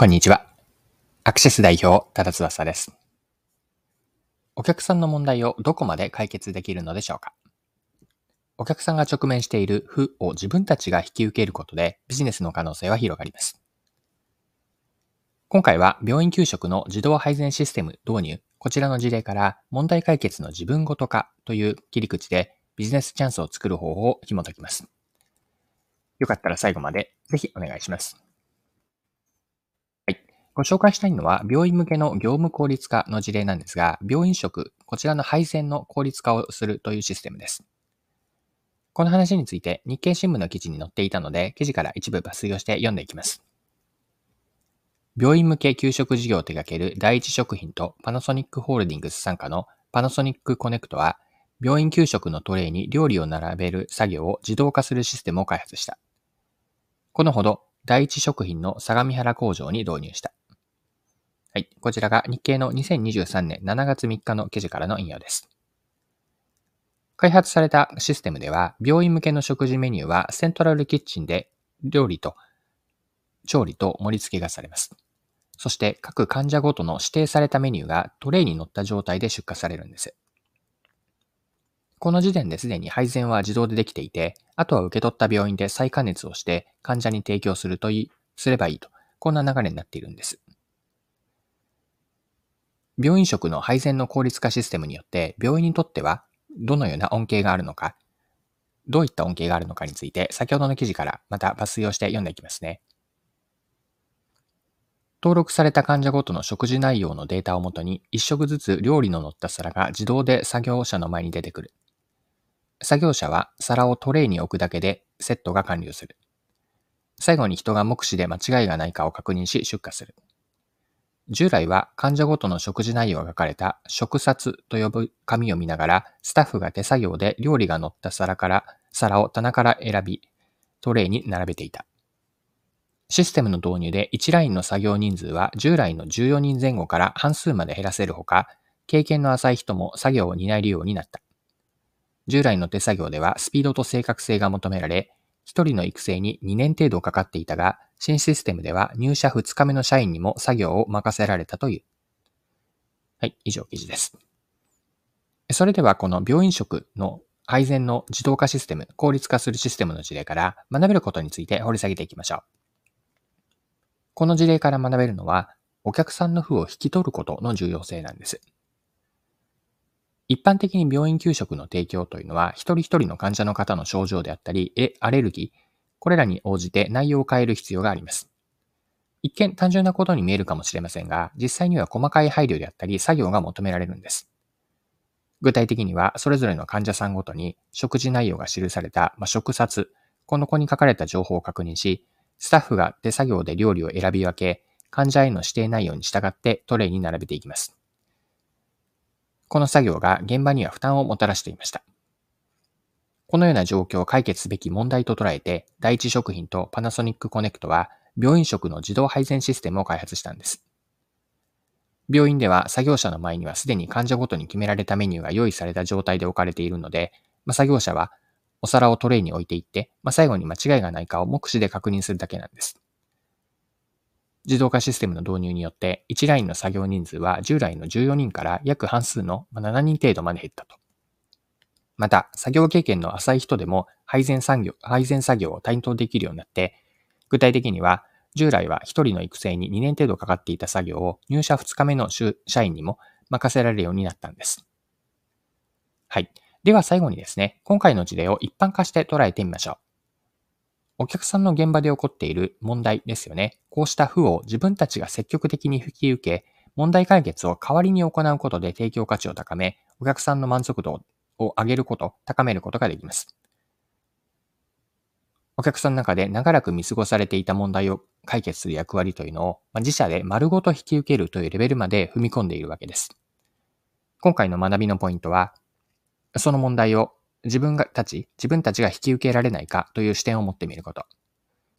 こんにちは。アクシス代表、多田翼です。お客さんの問題をどこまで解決できるのでしょうか？お客さんが直面している負を自分たちが引き受けることでビジネスの可能性は広がります。今回は病院給食の自動配膳システム導入、こちらの事例から問題解決の自分ごと化という切り口でビジネスチャンスを作る方法を紐解きます。よかったら最後までぜひお願いします。ご紹介したいのは、病院向けの業務効率化の事例なんですが、病院食、こちらの配膳の効率化をするというシステムです。この話について日経新聞の記事に載っていたので、記事から一部抜粋をして読んでいきます。病院向け給食事業を手掛ける第一食品とパナソニックホールディングス傘下のパナソニックコネクトは、病院給食のトレイに料理を並べる作業を自動化するシステムを開発した。このほど、第一食品の相模原工場に導入した。はい。こちらが日経の2023年7月3日の記事からの引用です。開発されたシステムでは、病院向けの食事メニューはセントラルキッチンで料理と調理と盛り付けがされます。そして各患者ごとの指定されたメニューがトレイに乗った状態で出荷されるんです。この時点ですでに配膳は自動でできていて、あとは受け取った病院で再加熱をして患者に提供するといい、すればいいと、こんな流れになっているんです。病院食の配膳の効率化システムによって病院にとってはどのような恩恵があるのか、どういった恩恵があるのかについて先ほどの記事からまた抜粋をして読んでいきますね。登録された患者ごとの食事内容のデータをもとに1食ずつ料理の乗った皿が自動で作業者の前に出てくる。作業者は皿をトレイに置くだけでセットが完了する。最後に人が目視で間違いがないかを確認し出荷する。従来は患者ごとの食事内容が書かれた食札と呼ぶ紙を見ながら、スタッフが手作業で料理が乗った皿から、皿を棚から選び、トレイに並べていた。システムの導入で1ラインの作業人数は従来の14人前後から半数まで減らせるほか、経験の浅い人も作業を担えるようになった。従来の手作業ではスピードと正確性が求められ、1人の育成に2年程度かかっていたが、新システムでは入社2日目の社員にも作業を任せられたという。はい、以上記事です。それではこの病院食の配膳の自動化システム、効率化するシステムの事例から学べることについて掘り下げていきましょう。この事例から学べるのは、お客さんの負を引き取ることの重要性なんです。一般的に病院給食の提供というのは、一人一人の患者の方の症状であったり、えアレルギー、これらに応じて内容を変える必要があります。一見単純なことに見えるかもしれませんが、実際には細かい配慮であったり作業が求められるんです。具体的には、それぞれの患者さんごとに食事内容が記された、まあ、食冊、この子に書かれた情報を確認し、スタッフが手作業で料理を選び分け、患者への指定内容に従ってトレイに並べていきます。この作業が現場には負担をもたらしていました。このような状況を解決すべき問題と捉えて、第一食品とパナソニックコネクトは、病院食の自動配膳システムを開発したんです。病院では作業者の前にはすでに患者ごとに決められたメニューが用意された状態で置かれているので、まあ、作業者はお皿をトレイに置いていって、まあ、最後に間違いがないかを目視で確認するだけなんです。自動化システムの導入によって、1ラインの作業人数は従来の14人から約半数の7人程度まで減ったと。また、作業経験の浅い人でも配膳作業配膳作業を担当できるようになって、具体的には、従来は1人の育成に2年程度かかっていた作業を入社2日目の社員にも任せられるようになったんです。はい。では最後にですね、今回の事例を一般化して捉えてみましょう。お客さんの現場で起こっている問題ですよね。こうした負を自分たちが積極的に引き受け、問題解決を代わりに行うことで提供価値を高め、お客さんの満足度をを上げること、高めることができます。お客さんの中で長らく見過ごされていた問題を解決する役割というのを、ま自社で丸ごと引き受けるというレベルまで踏み込んでいるわけです。今回の学びのポイントは、その問題を自分がたち、自分たちが引き受けられないかという視点を持ってみること。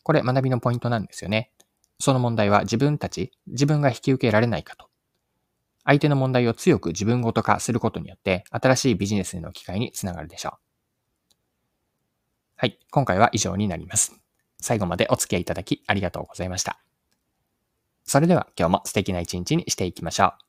これ学びのポイントなんですよね。その問題は自分たち、自分が引き受けられないかと。相手の問題を強く自分ごと化することによって、新しいビジネスへの機会につながるでしょう。はい、今回は以上になります。最後までお付き合いいただきありがとうございました。それでは今日も素敵な一日にしていきましょう。